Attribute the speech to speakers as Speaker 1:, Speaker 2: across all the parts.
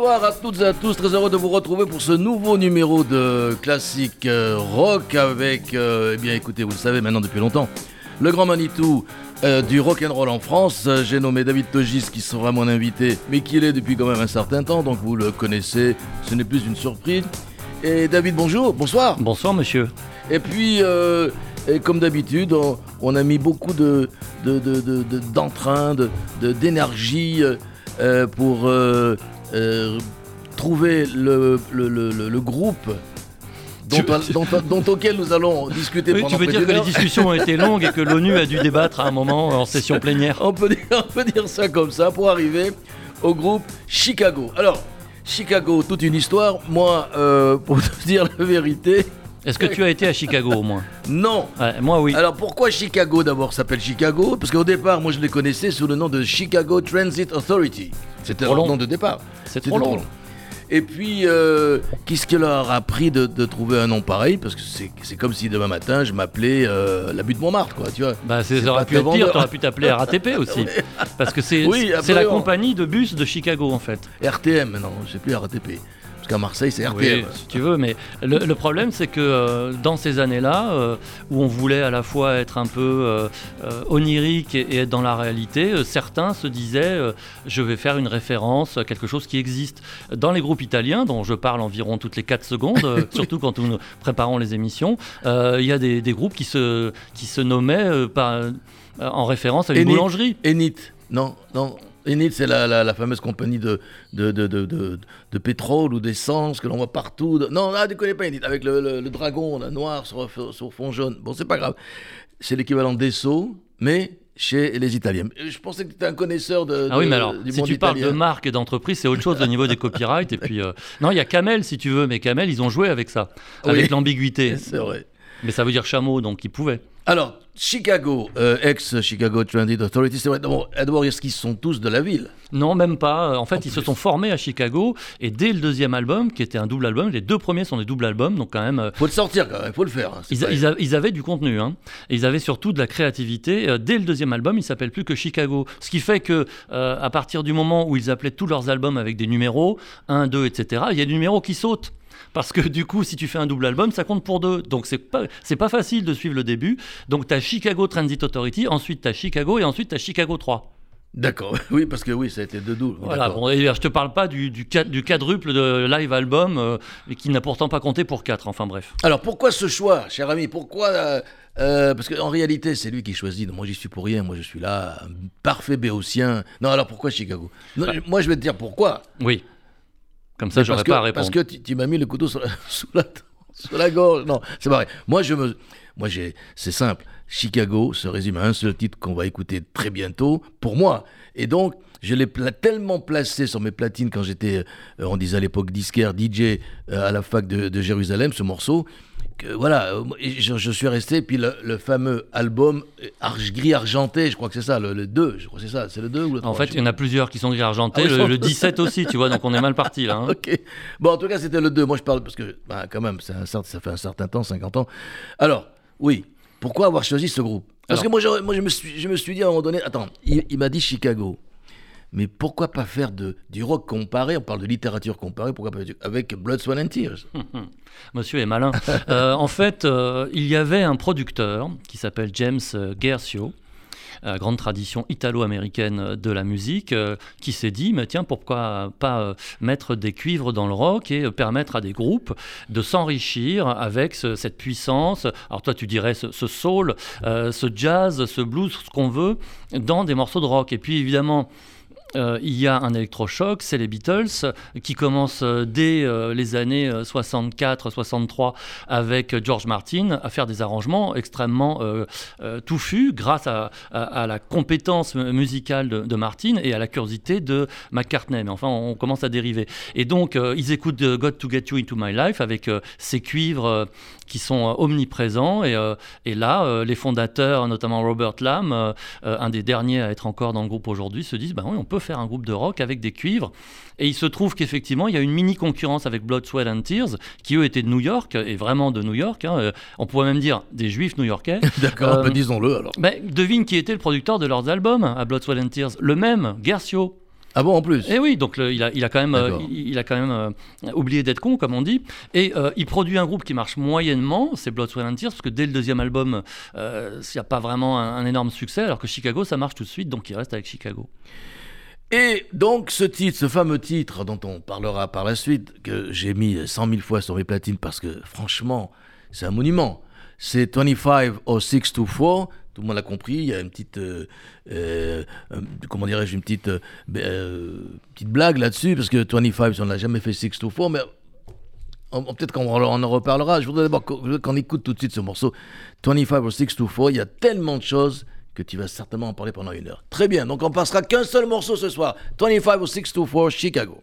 Speaker 1: Bonsoir à toutes et à tous, très heureux de vous retrouver pour ce nouveau numéro de Classique euh, Rock avec, euh, eh bien écoutez, vous le savez maintenant depuis longtemps, le grand Manitou euh, du rock and roll en France. J'ai nommé David Togis qui sera mon invité, mais qui l'est depuis quand même un certain temps, donc vous le connaissez, ce n'est plus une surprise. Et David, bonjour, bonsoir.
Speaker 2: Bonsoir monsieur.
Speaker 1: Et puis, et comme d'habitude, on, a mis beaucoup de, d'entrain, de, d'énergie pour euh, trouver le, le, le, groupe dont, dont, auquel nous allons discuter
Speaker 2: oui,
Speaker 1: pendant
Speaker 2: Tu veux dire que les discussions ont été longues et que l'ONU a dû débattre à un moment en session plénière
Speaker 1: on peut, dire, on peut dire ça comme ça pour arriver au groupe Chicago. Alors, Chicago, toute une histoire. Moi, euh, pour te dire la vérité,
Speaker 2: est-ce que tu as été à Chicago au moins
Speaker 1: Non.
Speaker 2: moi oui.
Speaker 1: Alors pourquoi Chicago d'abord s'appelle Chicago? Parce qu'au départ, moi je les connaissais sous le nom de Chicago Transit Authority. C'était leur nom de départ.
Speaker 2: C'est trop, long.
Speaker 1: Et puis, euh, qu'est-ce qui leur a pris de, trouver un nom pareil? Parce que c'est comme si demain matin je m'appelais euh, la butte Montmartre, quoi, tu vois.
Speaker 2: Bah, ça aurait pu être pire, t'aurais pu t'appeler RATP aussi. Parce que c'est la compagnie de bus de Chicago en fait.
Speaker 1: RTM, non, sais plus RATP qu'à Marseille, c'est RTM.
Speaker 2: si tu veux, mais le, problème, c'est que euh, dans ces années-là, euh, où on voulait à la fois être un peu euh, onirique et, être dans la réalité, certains se disaient je vais faire une référence à quelque chose qui existe. Dans les groupes italiens, dont je parle environ toutes les 4 secondes, surtout quand nous préparons les émissions, il y a des, groupes qui se, qui se nommaient par, en référence à une boulangerie.
Speaker 1: Enit, non, non. Enid, c'est la, fameuse compagnie de, de, de, de pétrole ou d'essence que l'on voit partout. Non, là, ne connais pas Enid, avec le, dragon noir sur, sur, fond jaune. Bon, c'est pas grave. C'est l'équivalent d'Esso, mais chez les Italiens. Je pensais que tu étais un connaisseur de,
Speaker 2: ah oui, mais alors, si tu parles de marque et d'entreprise, c'est autre chose au niveau des copyrights. Et puis, euh, non, il y a Camel, si tu veux, mais Camel, ils ont joué avec ça, avec l'ambiguïté.
Speaker 1: C'est vrai.
Speaker 2: Mais ça veut dire chameau, donc ils pouvaient.
Speaker 1: Alors, Chicago, euh, ex-Chicago Transit Authority, c'est vrai, d'abord, est-ce qu'ils sont tous de la ville?
Speaker 2: Non, même pas. En fait, ils se sont formés à Chicago, et dès le deuxième album, qui était un double album, les deux premiers sont des doubles albums, donc quand même... Euh,
Speaker 1: faut le sortir quand même, faut le faire. Hein,
Speaker 2: ils, avaient du contenu, hein. et ils avaient surtout de la créativité. Euh, dès le deuxième album, il s'appelle plus que Chicago. Ce qui fait que, à partir du moment où ils appelaient tous leurs albums avec des numéros, 1, 2, etc., il y a des numéros qui sautent parce que du coup, si tu fais un double album, ça compte pour deux. Donc c'est pas, c'est pas facile de suivre le début. Donc tu as Chicago Transit Authority, ensuite tu as Chicago et ensuite tu as Chicago 3.
Speaker 1: D'accord, oui, parce que oui, ça a été deux doubles.
Speaker 2: Voilà, bon, et je te parle pas du, du, du quadruple de live album, euh, qui n'a pourtant pas compté pour quatre, enfin bref.
Speaker 1: Alors pourquoi ce choix, cher ami? Pourquoi euh, euh, Parce qu'en réalité, c'est lui qui choisit. Moi, j'y suis pour rien. Moi, je suis là, un parfait béotien. Non, alors pourquoi Chicago? Moi, je vais te dire pourquoi.
Speaker 2: Oui. Comme ça, j'aurais pas à répondre.
Speaker 1: Parce que tu, m'as mis le couteau sur la, sous la, gorge. Non, c'est pareil. Moi, je me, moi, j'ai, c'est simple. Chicago se résume à un seul titre qu'on va écouter très bientôt pour moi. Et donc, je l'ai tellement placé sur mes platines quand j'étais, euh, on disait à l'époque disquaire, DJ euh, à la fac de, de Jérusalem, ce morceau, voilà, euh, je, suis resté, puis le, fameux album gris argenté, je crois que c'est ça, le, 2, je crois que c'est ça, c'est le 2 ou le 3
Speaker 2: En fait, il y en a plusieurs qui sont gris argentés, ah le, 17 aussi, tu vois, donc on est mal parti là. Hein.
Speaker 1: ok. Bon, en tout cas, c'était le 2. Moi, je parle parce que, bah, quand même, ça fait un certain temps, 50 ans. Alors, oui, pourquoi avoir choisi ce groupe? Parce que moi, je, moi je, me suis, je me suis dit à un moment donné, attends, il m'a dit Chicago mais pourquoi pas faire du rock comparé On parle de littérature comparée, pourquoi pas avec Blood, Sweat and Tears?
Speaker 2: Monsieur est malin. Euh, en fait, euh, il y avait un producteur qui s'appelle James Gersio, euh, grande tradition italo-américaine de la musique, qui s'est dit, mais tiens, pourquoi pas mettre des cuivres dans le rock et permettre à des groupes de s'enrichir avec cette puissance, alors toi tu dirais ce soul, ce jazz, ce blues, ce qu'on veut, dans des morceaux de rock. Et puis évidemment, euh, il y a un électrochoc, c'est les Beatles, qui commencent euh, dès euh, les années 64-63 avec George Martin à faire des arrangements extrêmement touffus grâce à, la compétence musicale de, Martin et à la curiosité de McCartney. Mais enfin, on commence à dériver. Et donc, ils écoutent Got to Get You Into My Life avec ces cuivres qui sont omniprésents. Et, et là, les fondateurs, notamment Robert Lamb, un des derniers à être encore dans le groupe aujourd'hui, se disent, ben oui, on peut faire un groupe de rock avec des cuivres. Et il se trouve qu'effectivement, il y a une mini concurrence avec Blood, Sweat and Tears, qui eux étaient de New York, et vraiment de New York. Hein, euh, on pourrait même dire des juifs new-yorkais.
Speaker 1: D'accord, euh, disons-le alors.
Speaker 2: Ben, devine qui était le producteur de leurs albums à Blood, Sweat and Tears? Le même, Garcio.
Speaker 1: Ah bon, en plus?
Speaker 2: Et eh oui, donc il, a, il, a, quand même, euh, il, a quand même euh, oublié d'être con, comme on dit. Et euh, il produit un groupe qui marche moyennement, c'est Blood, Sweat and Tears, parce que dès le deuxième album, il n'y a pas vraiment un, énorme succès, alors que Chicago, ça marche tout de suite, donc il reste avec Chicago.
Speaker 1: Et donc ce titre, ce fameux titre dont on parlera par la suite, que j'ai mis 100 000 fois sur mes platines parce que franchement, c'est un monument. C'est 25 or 624. Tout le monde l'a compris. Il y a une petite, euh, euh, comment dirais-je, une petite, ben, euh, petite blague là-dessus parce que 25, on n'a jamais fait 624, mais peut-être qu'on en reparlera. Je voudrais d'abord qu'on écoute tout de suite ce morceau. 25 or 624, il y a tellement de choses que tu vas certainement en parler pendant une heure. Très bien, donc on passera qu'un seul morceau ce soir. 25 or 624, Chicago.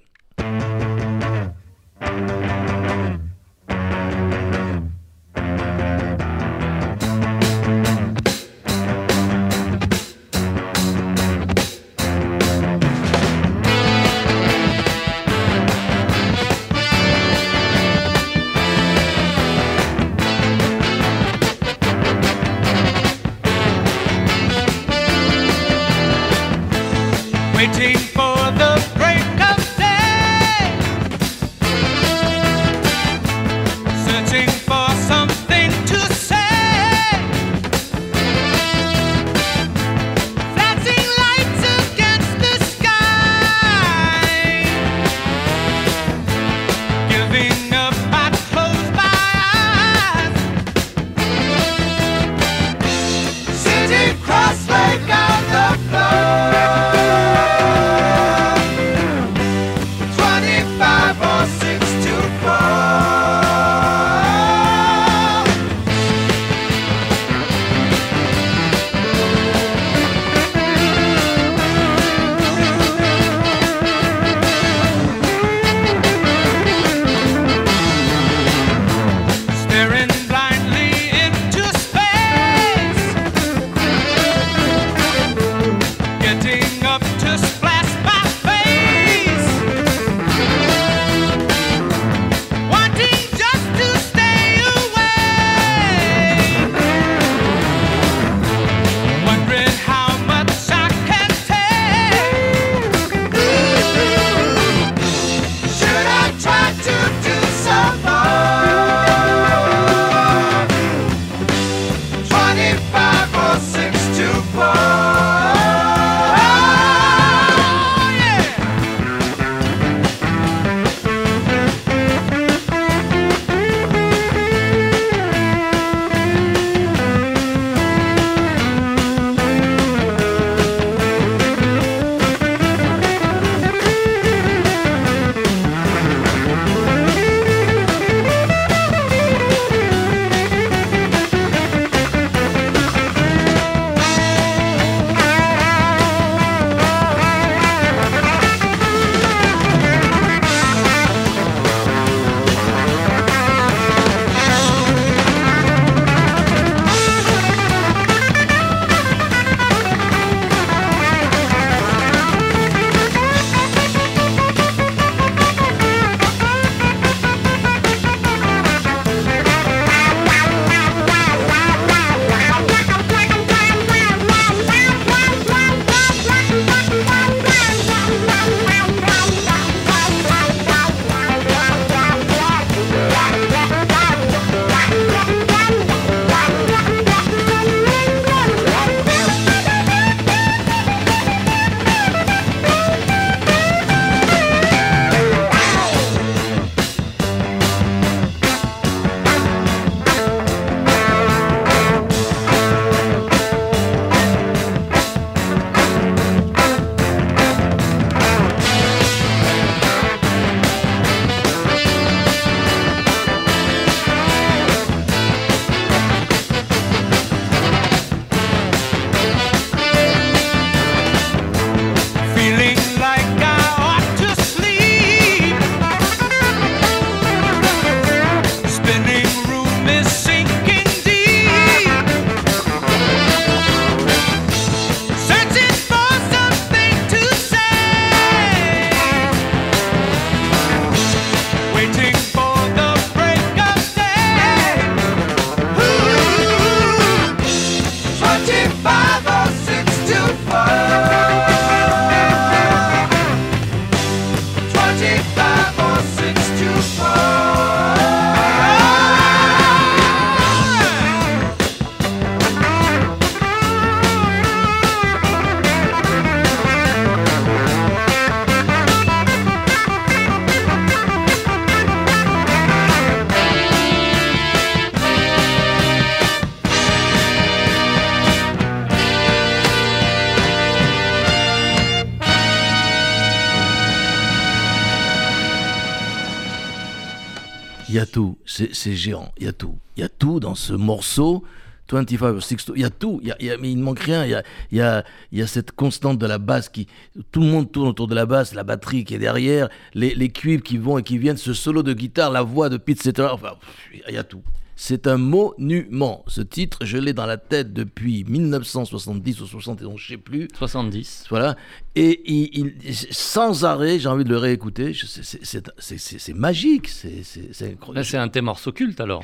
Speaker 1: Il y a tout, c'est géant, il y a tout. Il y a tout dans ce morceau. 25 or 60, il y a tout, il y a, il mais il ne manque rien. Il y a, cette constante de la basse qui. Tout le monde tourne autour de la basse, la batterie qui est derrière, les, les cuivres qui vont et qui viennent, ce solo de guitare, la voix de Pete Setter, enfin, il y a tout. C'est un monument. Ce titre, je l'ai dans la tête depuis 1970 ou 71, je sais plus.
Speaker 2: 70.
Speaker 1: Voilà. Et il, il- sans arrêt, j'ai envie de le réécouter. C'est- magique. C'est incroyable.
Speaker 2: c'est un thème morceau culte alors.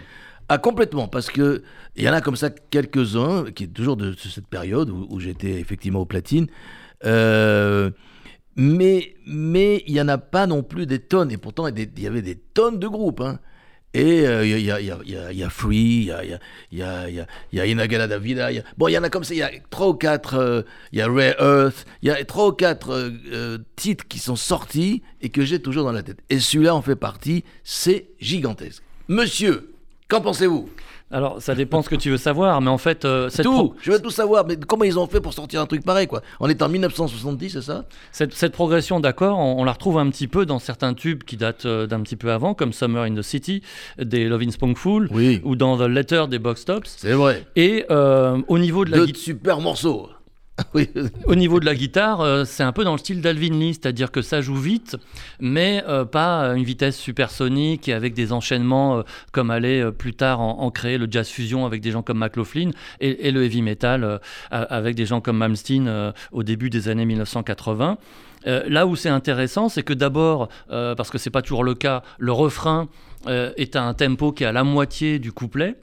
Speaker 1: Ah, complètement. Parce que il y en a comme ça quelques-uns, qui est toujours de, de cette période où, où j'étais effectivement au platine. Euh, mais mais il n'y en a pas non plus des tonnes. Et pourtant, il y avait des tonnes de groupes. hein. Et euh, il il y, a, y, a, y a- y a Free, il y a, Inagala Davida. Bon, il y en a comme ça, il y a trois ou quatre. euh, il y a Rare Earth, il y a trois ou quatre euh, euh, titres qui sont sortis et que j'ai toujours dans la tête. Et celui-là en fait partie, c'est gigantesque. Monsieur, qu'en pensez-vous?
Speaker 2: Alors, ça dépend ce que tu veux savoir, mais en fait, euh, cette,
Speaker 1: Tout,
Speaker 2: pro-
Speaker 1: je veux tout savoir. Mais comment ils ont fait pour sortir un truc pareil, quoi On est en 1970, c'est ça
Speaker 2: cette, cette progression d'accord, on, on la retrouve un petit peu dans certains tubes qui datent euh, d'un petit peu avant, comme Summer in the City des Lovin' Spoonful,
Speaker 1: Oui.
Speaker 2: ou dans The Letter des Box Tops.
Speaker 1: C'est vrai.
Speaker 2: Et euh, au niveau de la guitare.
Speaker 1: super morceaux.
Speaker 2: Au niveau de la guitare, euh, c'est un peu dans le style d'Alvin Lee, c'est-à-dire que ça joue vite, mais euh, pas à une vitesse supersonique et avec des enchaînements euh, comme allait plus tard en, créer le jazz fusion avec des gens comme McLaughlin et, et le heavy metal avec des gens comme Malmsteen au début des années 1980. Euh, là où c'est intéressant, c'est que d'abord, parce que c'est pas toujours le cas, le refrain euh, est un tempo qui est à la moitié du couplet,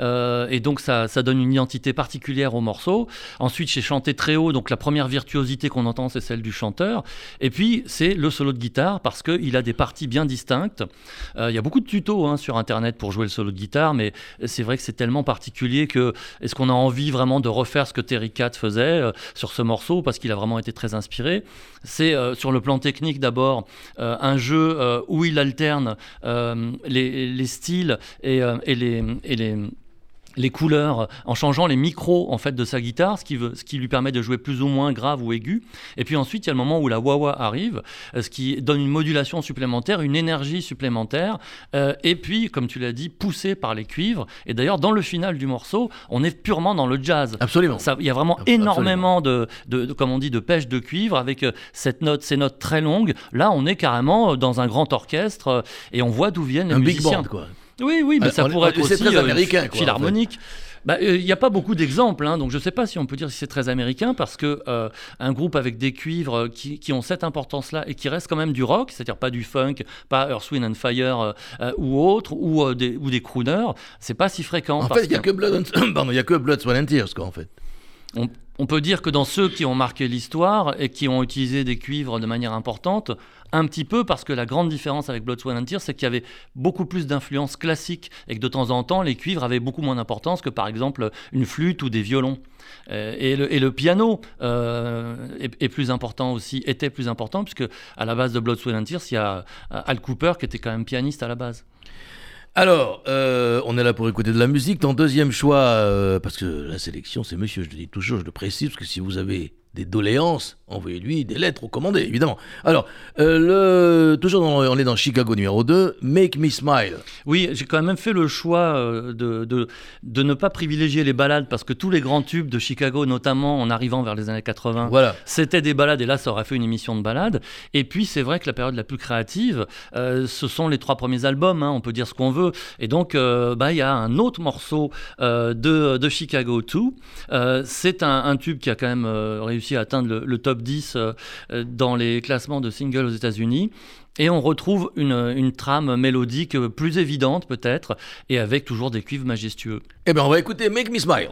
Speaker 2: euh, et donc ça, ça donne une identité particulière au morceau. Ensuite, c'est chanté très haut, donc la première virtuosité qu'on entend, c'est celle du chanteur. Et puis, c'est le solo de guitare, parce qu'il a des parties bien distinctes. Euh, Il y a beaucoup de tutos hein, sur Internet pour jouer le solo de guitare, mais c'est vrai que c'est tellement particulier que est-ce qu'on a envie vraiment de refaire ce que Terry Cat faisait sur ce morceau, parce qu'il a vraiment été très inspiré. C'est sur le plan technique d'abord un jeu où il alterne les, les styles et, euh, et les, et les les couleurs en changeant les micros en fait de sa guitare, ce qui, veut, ce qui lui permet de jouer plus ou moins grave ou aigu. Et puis ensuite, il y a le moment où la wah-wah arrive, euh, ce qui donne une modulation supplémentaire, une énergie supplémentaire. euh, et puis, comme tu l'as dit, poussé par les cuivres. Et d'ailleurs, dans le final du morceau, on est purement dans le jazz.
Speaker 1: Absolument.
Speaker 2: Il y a vraiment
Speaker 1: Absolument.
Speaker 2: énormément de, de, de- comme on dit, de pêche de cuivre avec euh, cette note, ces notes très longues. Là, on est carrément dans un grand orchestre et on voit d'où viennent les
Speaker 1: un big band, quoi.
Speaker 2: Oui, oui, mais
Speaker 1: Ah,
Speaker 2: ça
Speaker 1: on-
Speaker 2: pourrait
Speaker 1: on-
Speaker 2: être aussi
Speaker 1: très
Speaker 2: euh,
Speaker 1: américain, quoi,
Speaker 2: philharmonique. Bah, euh, Il n'y a pas beaucoup d'exemples, hein, donc je ne sais pas si on peut dire si c'est très américain, parce que euh, un groupe avec des cuivres euh, qui, qui ont cette importance-là et qui restent quand même du rock, c'est-à-dire pas du funk, pas Earth, Wind and Fire euh, euh, ou autre, ou, euh, des, ou des crooners, c'est pas si fréquent.
Speaker 1: En fait, il n'y a que Blood, and- pardon, il y a que Blood, Sweat and Tears, quoi, en fait.
Speaker 2: on, on peut dire que dans ceux qui ont marqué l'histoire et qui ont utilisé des cuivres de manière importante, un petit peu parce que la grande différence avec Blood, Sweat and Tears, c'est qu'il y avait beaucoup plus d'influence classique et que de temps en temps, les cuivres avaient beaucoup moins d'importance que par exemple une flûte ou des violons. Euh, et, le, et le piano euh, est, est plus important aussi, était plus important, puisque à la base de Blood, Sweat and Tears, il y a euh, Al Cooper qui était quand même pianiste à la base.
Speaker 1: Alors, euh, on est là pour écouter de la musique. Ton deuxième choix, euh, parce que la sélection, c'est monsieur, je le dis toujours, je le précise, parce que si vous avez des doléances, envoyez-lui des lettres recommandées, évidemment. Alors, euh, le, toujours, dans- on est dans Chicago numéro 2, Make Me Smile.
Speaker 2: Oui, j'ai quand même fait le choix euh, de, de, de ne pas privilégier les balades parce que tous les grands tubes de Chicago, notamment en arrivant vers les années 80,
Speaker 1: Voilà.
Speaker 2: c'était des balades et là ça aurait fait une émission de balades. Et puis c'est vrai que la période la plus créative, euh, ce sont les trois premiers albums, hein, on peut dire ce qu'on veut. Et donc euh, bah, il y a un autre morceau de, de Chicago 2. Euh, c'est un, un tube qui a quand même euh, atteindre le, le top 10 euh, euh, dans les classements de singles aux États-Unis. Et on retrouve une, une trame mélodique plus évidente peut-être, et avec toujours des cuivres majestueux.
Speaker 1: Eh bien, on va écouter Make Me Smile.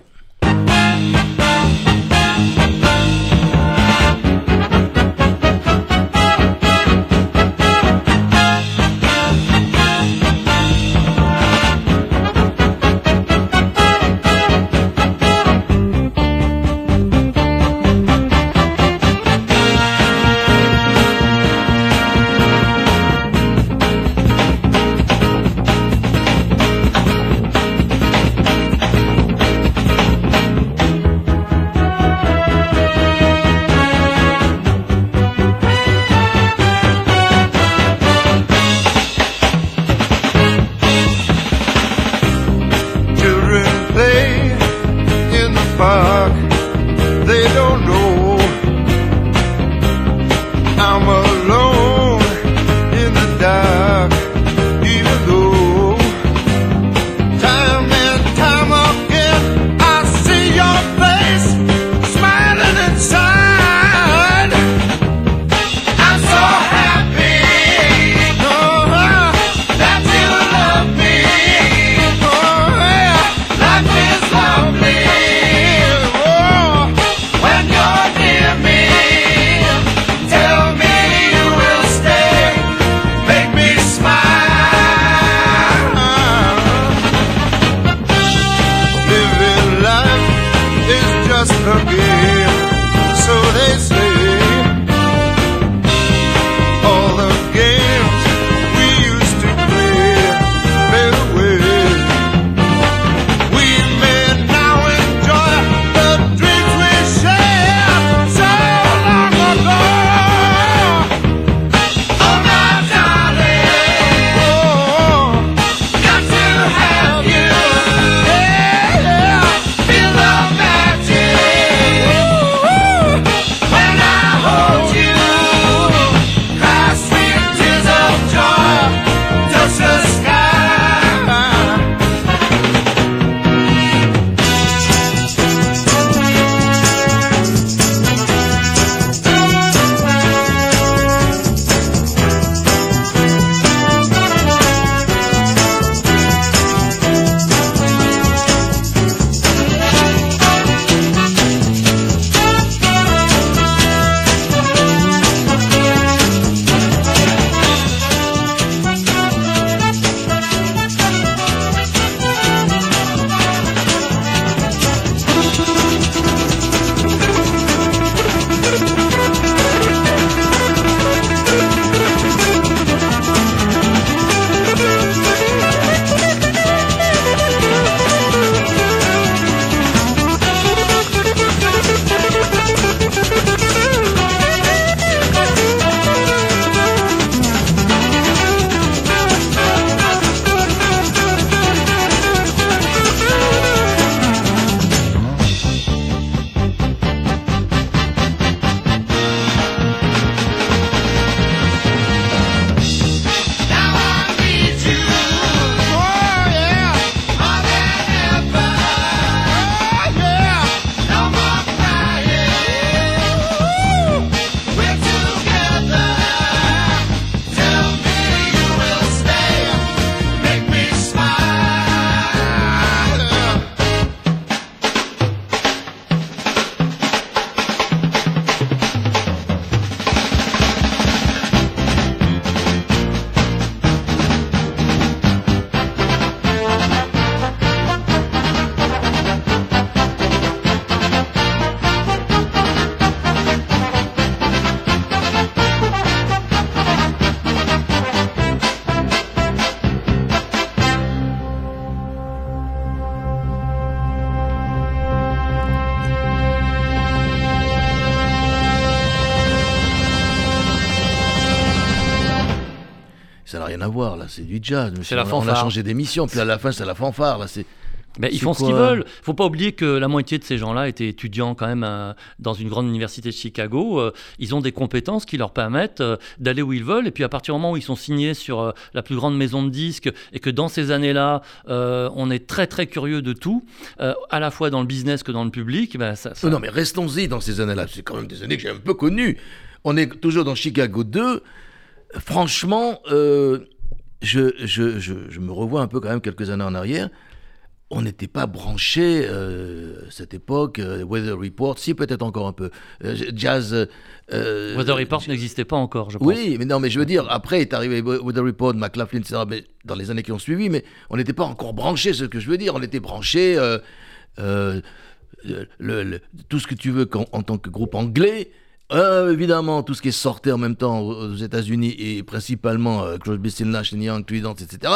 Speaker 1: C'est du jazz. monsieur.
Speaker 2: la
Speaker 1: On a- On a
Speaker 2: fanfare.
Speaker 1: changé d'émission, puis à la fin, c'est la fanfare, là, c'est.
Speaker 2: Mais ils
Speaker 1: C'est
Speaker 2: font ce qu'ils veulent. Faut pas oublier que la moitié de ces gens-là étaient étudiants quand même euh, dans une grande université de Chicago. Euh, ils ont des compétences qui leur permettent euh, d'aller où ils veulent. Et puis à partir du moment où ils sont signés sur la plus grande maison de disques et que dans ces années-là, on est très très curieux de tout, à la fois dans le business que dans le public, ben, ça, ça-
Speaker 1: Oh non, mais restons-y dans ces années-là. C'est quand même des années que j'ai un peu connues. On est toujours dans Chicago 2. Franchement, je, je, je, je me revois un peu quand même quelques années en arrière. On n'était pas branché euh, cette époque. euh, Weather Report, si peut-être encore un peu. Euh, jazz. euh,
Speaker 2: Weather Report n'existait pas encore, je pense.
Speaker 1: Oui, mais non, mais je veux dire, après est arrivé Weather Report, McLaughlin, etc. Mais dans les années qui ont suivi, mais on n'était pas encore branché, c'est ce que je veux dire. On était branché, le- le- tout ce que tu veux en tant que groupe anglais. Euh, évidemment, tout ce qui est sorti en même temps aux États-Unis et principalement euh, Crosby, Nash Young, etc.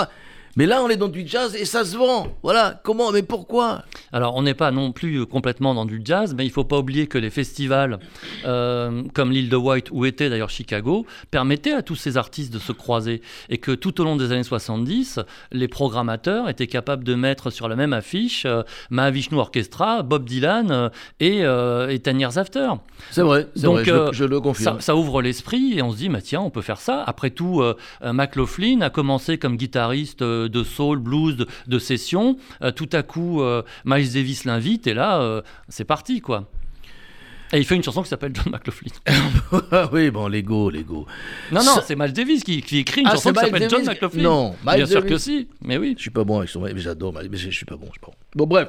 Speaker 1: Mais là, on est dans du jazz et ça se vend. Voilà. Comment Mais pourquoi?
Speaker 2: Alors, on n'est pas non plus complètement dans du jazz, mais il faut pas oublier que les festivals euh, comme l'île de White, où était d'ailleurs Chicago, permettaient à tous ces artistes de se croiser. Et que tout au long des années 70, les programmateurs étaient capables de mettre sur la même affiche euh, Mahavishnu Orchestra, Bob Dylan euh, et, euh, et Ten Years After.
Speaker 1: C'est vrai, c'est
Speaker 2: Donc,
Speaker 1: vrai, je,
Speaker 2: euh,
Speaker 1: le, je le confirme.
Speaker 2: Ça, ça ouvre l'esprit et on se dit, bah, tiens, on peut faire ça. Après tout, euh, euh, McLaughlin a commencé comme guitariste de soul, blues, de, de session. Euh, tout à coup, euh, Miles Davis l'invite et là, euh, c'est parti, quoi. Et il fait une chanson qui s'appelle John McLaughlin.
Speaker 1: Ah oui, bon, Lego, Lego.
Speaker 2: Non, non, c'est Miles Davis qui, qui écrit une
Speaker 1: Ah,
Speaker 2: chanson qui s'appelle John McLaughlin.
Speaker 1: Non,
Speaker 2: Bien sûr que si, mais oui.
Speaker 1: Je suis pas bon avec son. Mais j'adore, mais je suis pas bon, je suis pas bon. Bon, bref.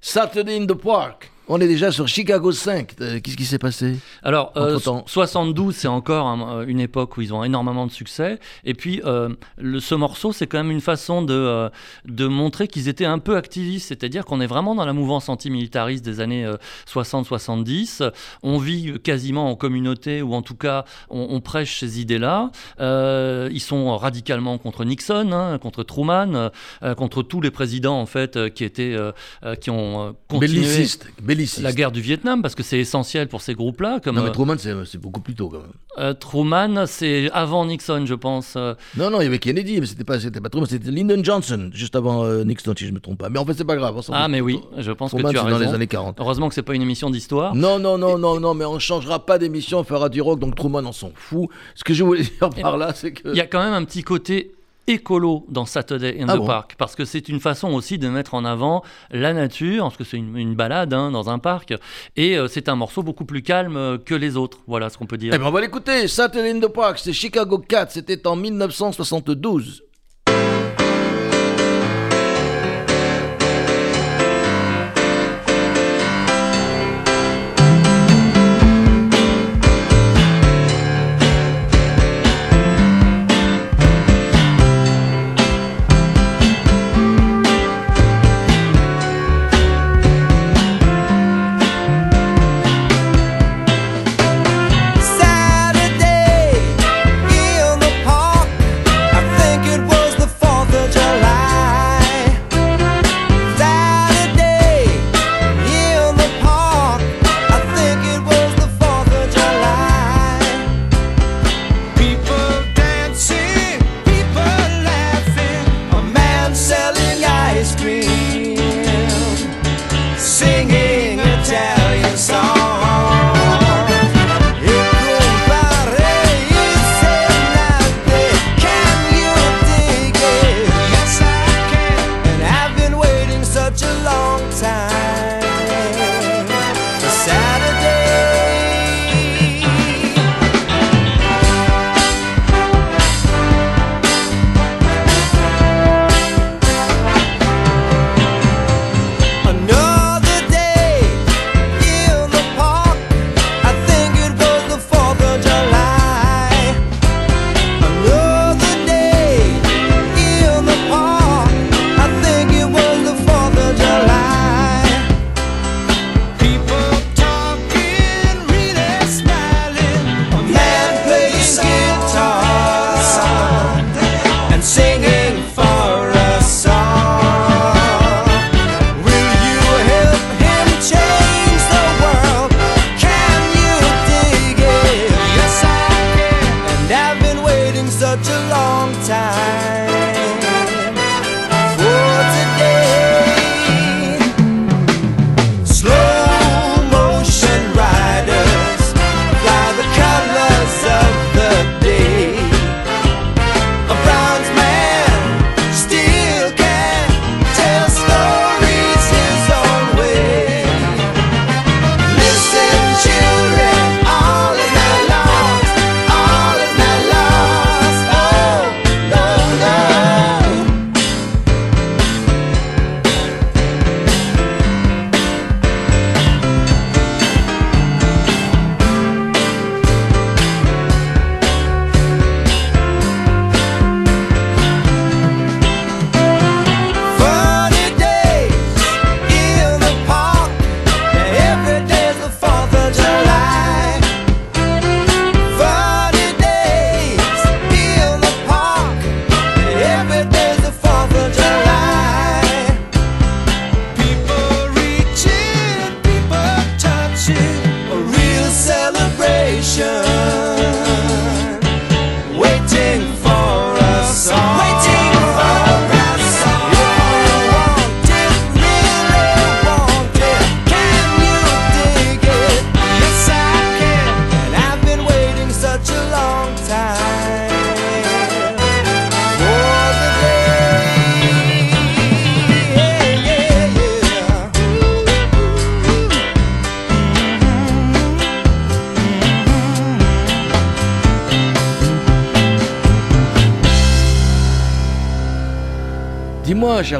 Speaker 1: Saturday in the Park. On est déjà sur Chicago 5. Euh, Qu'est-ce qui s'est passé
Speaker 2: Alors, euh,
Speaker 1: Entre-temps.
Speaker 2: 72, c'est encore euh, une époque où ils ont énormément de succès. Et puis, euh, le, ce morceau, c'est quand même une façon de, euh, de montrer qu'ils étaient un peu activistes. C'est-à-dire qu'on est vraiment dans la mouvance antimilitariste des années euh, 60-70. On vit quasiment en communauté, ou en tout cas, on, on prêche ces idées-là. Euh, ils sont radicalement contre Nixon, hein, contre Truman, euh, contre tous les présidents, en fait, euh, qui, étaient, euh, euh, qui ont euh, continué
Speaker 1: Belliciste. Belliciste.
Speaker 2: La guerre du Vietnam, parce que c'est essentiel pour ces groupes-là. Comme
Speaker 1: Non, mais
Speaker 2: euh,
Speaker 1: Truman, c'est c'est beaucoup plus tôt quand même.
Speaker 2: euh, Truman, c'est avant Nixon, je pense. euh,
Speaker 1: Non, non, il y avait Kennedy, mais c'était pas, pas Truman, c'était Lyndon Johnson, juste avant euh, Nixon, si je me trompe pas. Mais en fait, c'est pas grave. on
Speaker 2: Ah, mais oui, je pense
Speaker 1: Truman,
Speaker 2: que tu as
Speaker 1: c'est dans
Speaker 2: raison.
Speaker 1: les années 40.
Speaker 2: Heureusement que c'est pas une émission d'histoire.
Speaker 1: Non, non, non, non, non, mais on changera pas d'émission, on fera du rock, donc Truman, on s'en fout. Ce que je voulais dire par là, c'est que.
Speaker 2: Il y a quand même un petit côté écolo dans Saturday in
Speaker 1: Ah
Speaker 2: the
Speaker 1: bon
Speaker 2: Park, parce que c'est une façon aussi de mettre en avant la nature, parce que c'est une, une balade hein, dans un parc, et euh, c'est un morceau beaucoup plus calme euh, que les autres. Voilà ce qu'on peut dire.
Speaker 1: Eh ben, on va l'écouter. Saturday in the Park, c'est Chicago 4, c'était en 1972.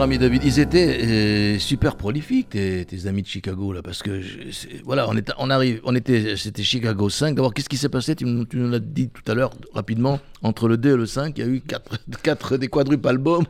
Speaker 1: Dis-moi, cher ami David, ils étaient euh, super prolifiques, tes, tes amis de Chicago, là, parce que, je- voilà, on, est, on arrive, on était, c'était Chicago 5. D'abord, qu'est-ce qui s'est passé? Tu, nous- tu nous l'as dit tout à l'heure, rapidement, entre le 2 et le 5, il y a eu 4, quatre des quadruples albums.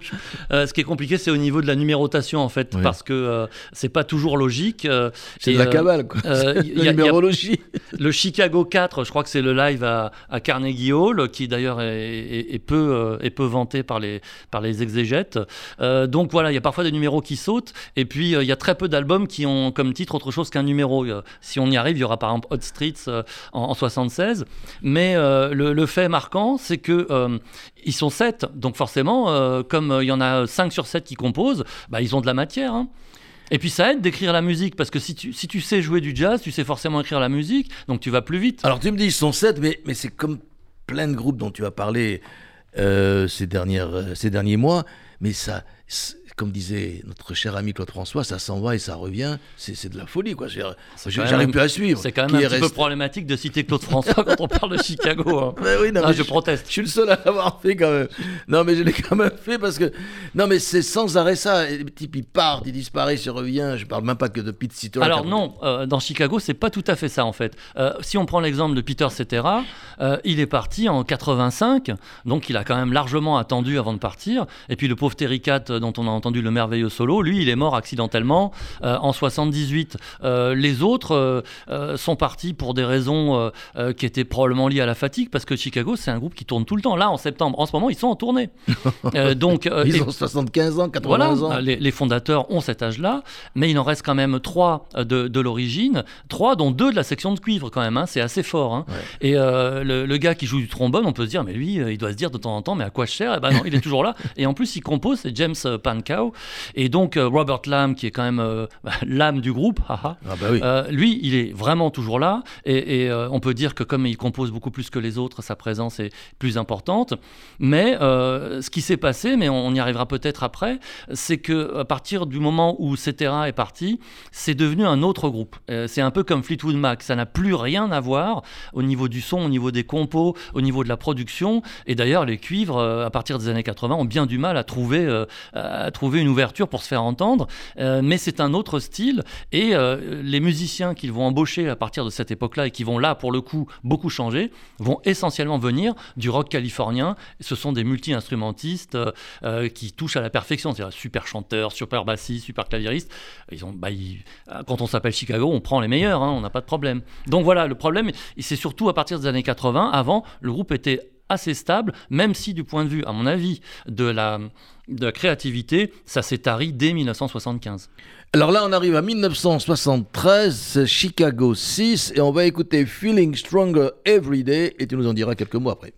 Speaker 2: Euh, ce qui est compliqué, c'est au niveau de la numérotation en fait,
Speaker 1: Oui.
Speaker 2: parce que euh, c'est pas toujours logique. euh,
Speaker 1: C'est de la
Speaker 2: euh,
Speaker 1: cabale, quoi. la
Speaker 2: a-
Speaker 1: numérologie.
Speaker 2: Le Chicago 4, je crois que c'est le live à, à Carnegie Hall, qui d'ailleurs est, est- est peu, est peu vanté par les, par les exégètes. Donc voilà, il y a parfois des numéros qui sautent, et puis euh, il y a très peu d'albums qui ont comme titre autre chose qu'un numéro. Euh, si on y arrive, il y aura par exemple Hot Streets euh, en, en 76. Mais euh, le, fait marquant, c'est que euh, ils sont 7, donc forcément, euh, comme euh, il y en a 5 sur 7 qui composent, bah, ils ont de la matière. hein. Et puis ça aide d'écrire la musique, parce que si tu, si tu sais jouer du jazz, tu sais forcément écrire la musique, donc tu vas plus vite.
Speaker 1: Alors, tu me dis, ils sont 7, mais, mais c'est comme plein de groupes dont tu as parlé euh, ces, dernières, euh, ces derniers mois, mais ça, comme disait notre cher ami Claude François, ça s'en va et ça revient, c'est de la folie, quoi. J'arrive plus à suivre.
Speaker 2: C'est quand même un petit peu problématique de citer Claude François quand on parle de Chicago. hein.
Speaker 1: Oui, non,
Speaker 2: Ah, je proteste.
Speaker 1: Je suis le seul à l'avoir fait quand même. Non, mais je l'ai quand même fait parce que. Non, mais c'est sans arrêt ça. Les types, ils partent, ils disparaissent, ils reviennent. Je parle même pas que de Pete Seeger.
Speaker 2: Alors non, euh, dans Chicago, c'est pas tout à fait ça en fait. Euh, si on prend l'exemple de Peter Cetera, euh, il est parti en 85, donc il a quand même largement attendu avant de partir. Et puis le pauvre Terry Cat, dont on a entendu le merveilleux solo, lui, il est mort accidentellement euh, en 78. Euh, les autres euh, sont partis pour des raisons qui étaient probablement liées à la fatigue, parce que Chicago, c'est un groupe qui tourne tout le temps. Là, en septembre, en ce moment, ils sont en tournée. Donc,
Speaker 1: Ils
Speaker 2: et-
Speaker 1: ont 75 ans, 80
Speaker 2: voilà,
Speaker 1: ans.
Speaker 2: les, les fondateurs ont cet âge-là, mais il en reste quand même trois de, de l'origine, trois dont deux de la section de cuivre quand même, hein, c'est assez fort. hein. Et le, le gars qui joue du trombone, on peut se dire, mais lui, il doit se dire de temps en temps, mais à quoi je sers? Eh ben non, il est toujours là. Et en plus, il compose, c'est James euh, Et donc, euh, Robert Lamb, qui est quand même euh, l'âme du groupe, haha,
Speaker 1: Ah bah oui.
Speaker 2: euh, lui, il est vraiment toujours là, et, et, on peut dire que comme il compose beaucoup plus que les autres, sa présence est plus importante. Mais ce qui s'est passé, mais on, on y arrivera peut-être après, c'est que à partir du moment où Cetera est parti, c'est devenu un autre groupe. C'est un peu comme Fleetwood Mac, ça n'a plus rien à voir au niveau du son, au niveau des compos, au niveau de la production. Et d'ailleurs, les cuivres, à partir des années 80, ont bien du mal à trouver, à trouver une ouverture pour se faire entendre. Euh, mais c'est un autre style. Et euh, les musiciens qu'ils vont embaucher à partir de cette époque-là et qui vont là, pour le coup, beaucoup changer, vont essentiellement venir du rock californien. Ce sont des multi-instrumentistes euh, qui touchent à la perfection. C'est-à-dire super chanteurs, super bassistes, super claviéristes. Ils ont, bah, quand on s'appelle Chicago, on prend les meilleurs, hein, on n'a pas de problème. Donc voilà, le problème, c'est surtout à partir des années 80. Avant, le groupe était assez stable, même si du point de vue, à mon avis, de la, de la créativité, ça s'est tari dès 1975.
Speaker 1: Alors là, on arrive à 1973, c'est Chicago 6, et on va écouter Feeling Stronger Every Day, et tu nous en diras quelques mots après.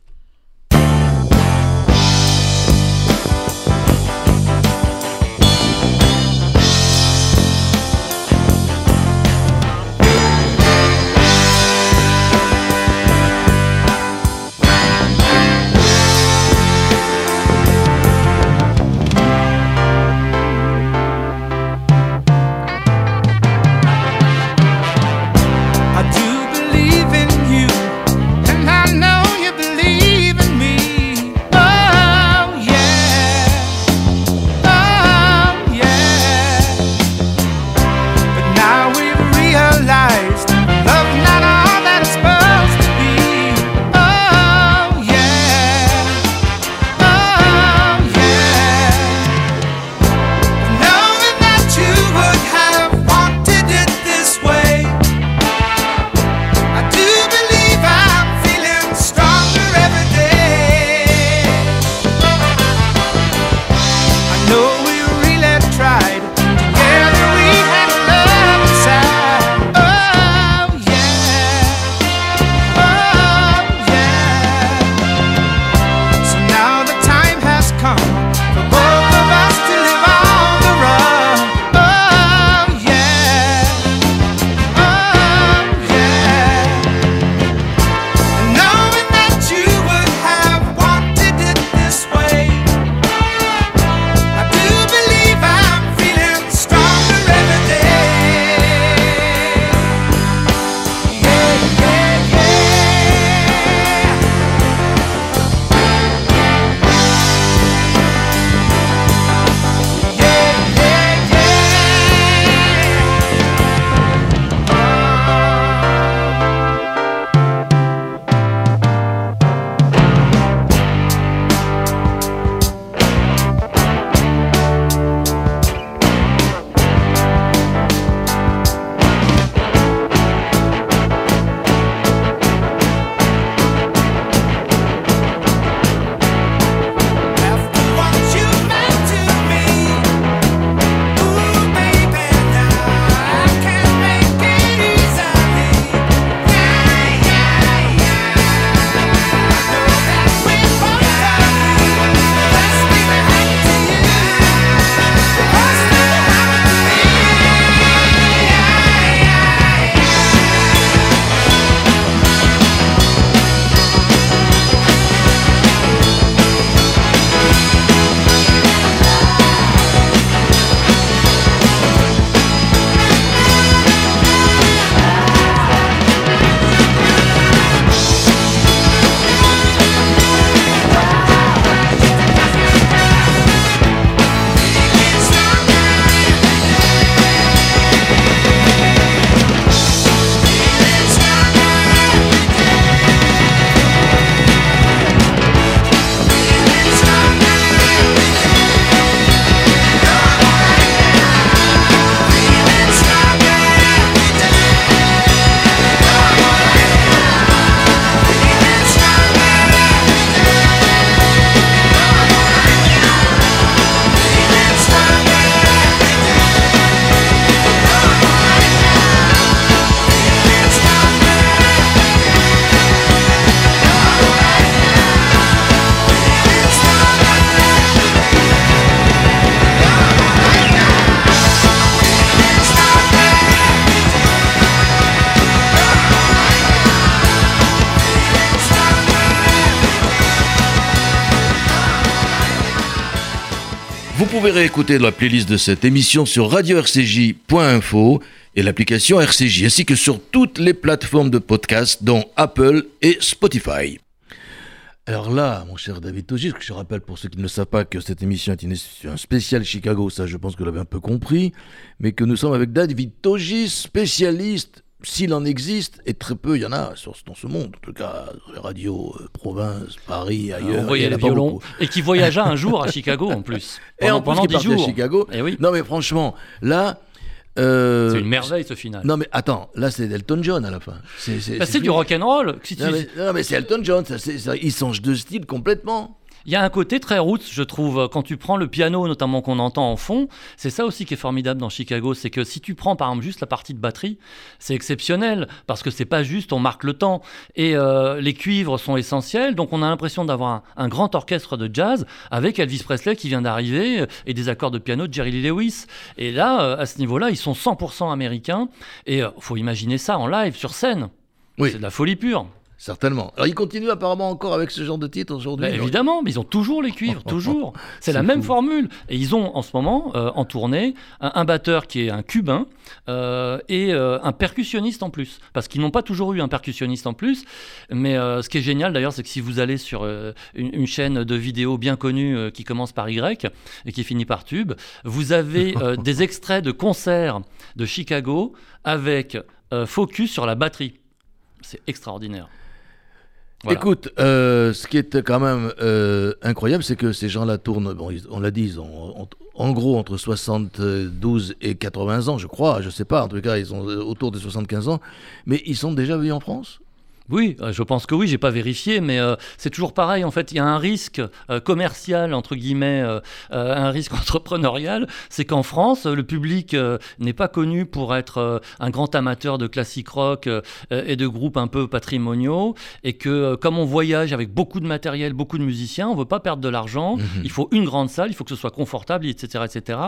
Speaker 1: Pouvez réécouter la playlist de cette émission sur radio-rcj.info et l'application RCJ, ainsi que sur toutes les plateformes de podcast, dont Apple et Spotify. Alors là, mon cher David Togis, je rappelle pour ceux qui ne le savent pas que cette émission est une, un spécial Chicago, ça je pense que vous l'avez un peu compris, mais que nous sommes avec David Togis, spécialiste, s'il en existe, et très peu il y en a sur, dans ce monde, en tout cas dans les radios, euh, province, Paris, ailleurs.
Speaker 2: On voyait
Speaker 1: il y en a
Speaker 2: les
Speaker 1: pas
Speaker 2: violons.
Speaker 1: beaucoup.
Speaker 2: Et qui voyagea un jour à Chicago en plus.
Speaker 1: Et en
Speaker 2: Pendant,
Speaker 1: plus,
Speaker 2: pendant
Speaker 1: qui
Speaker 2: 10
Speaker 1: partait à
Speaker 2: jours.
Speaker 1: Chicago.
Speaker 2: Eh oui.
Speaker 1: Non mais franchement, là... euh,
Speaker 2: C'est une merveille ce final.
Speaker 1: Non mais attends, là c'est Elton John à la fin. C'est
Speaker 2: Bah, du rock'n'roll. Si tu-
Speaker 1: Non mais, c'est Elton John, ça, c'est- ça- il change de style complètement.
Speaker 2: Il y a un côté très roots, je trouve, quand tu prends le piano, notamment qu'on entend en fond. C'est ça aussi qui est formidable dans Chicago, c'est que si tu prends par exemple juste la partie de batterie, c'est exceptionnel parce que c'est pas juste, on marque le temps. Et euh, les cuivres sont essentiels, donc on a l'impression d'avoir un, un grand orchestre de jazz avec Elvis Presley qui vient d'arriver euh, et des accords de piano de Jerry Lee Lewis. Et là, euh, à ce niveau-là, ils sont 100% américains. Et euh, faut imaginer ça en live sur scène.
Speaker 1: Oui.
Speaker 2: C'est de la folie pure.
Speaker 1: Certainement. Alors il continue apparemment encore avec ce genre de titre aujourd'hui.
Speaker 2: Bah, évidemment, mais ils ont toujours les cuivres, toujours. C'est la même formule. Et ils ont en ce moment, euh, en tournée, un, un batteur qui est un cubain euh, et euh, un percussionniste en plus. Parce qu'ils n'ont pas toujours eu un percussionniste en plus. Mais ce qui est génial d'ailleurs, c'est que si vous allez sur une, une chaîne de vidéos bien connue qui commence par Y et qui finit par Tube, vous avez des extraits de concerts de Chicago avec focus sur la batterie. C'est extraordinaire.
Speaker 1: Écoute, euh, ce qui est quand même euh, incroyable, c'est que ces gens-là tournent, bon, on l'a dit, ils ont en, gros entre 72 et 80 ans, je crois, je sais pas, en tout cas, ils sont euh, autour de 75 ans, mais ils sont déjà venus en France?
Speaker 2: Oui, euh, je pense que oui, j'ai pas vérifié, mais euh, c'est toujours pareil. En fait, il y a un risque euh, commercial, entre guillemets, euh, un risque entrepreneurial. C'est qu'en France, le public n'est pas connu pour être un grand amateur de classique rock et de groupes un peu patrimoniaux. Et que, comme on voyage avec beaucoup de matériel, beaucoup de musiciens, on veut pas perdre de l'argent. Il faut une grande salle, il faut que ce soit confortable, etc. etc.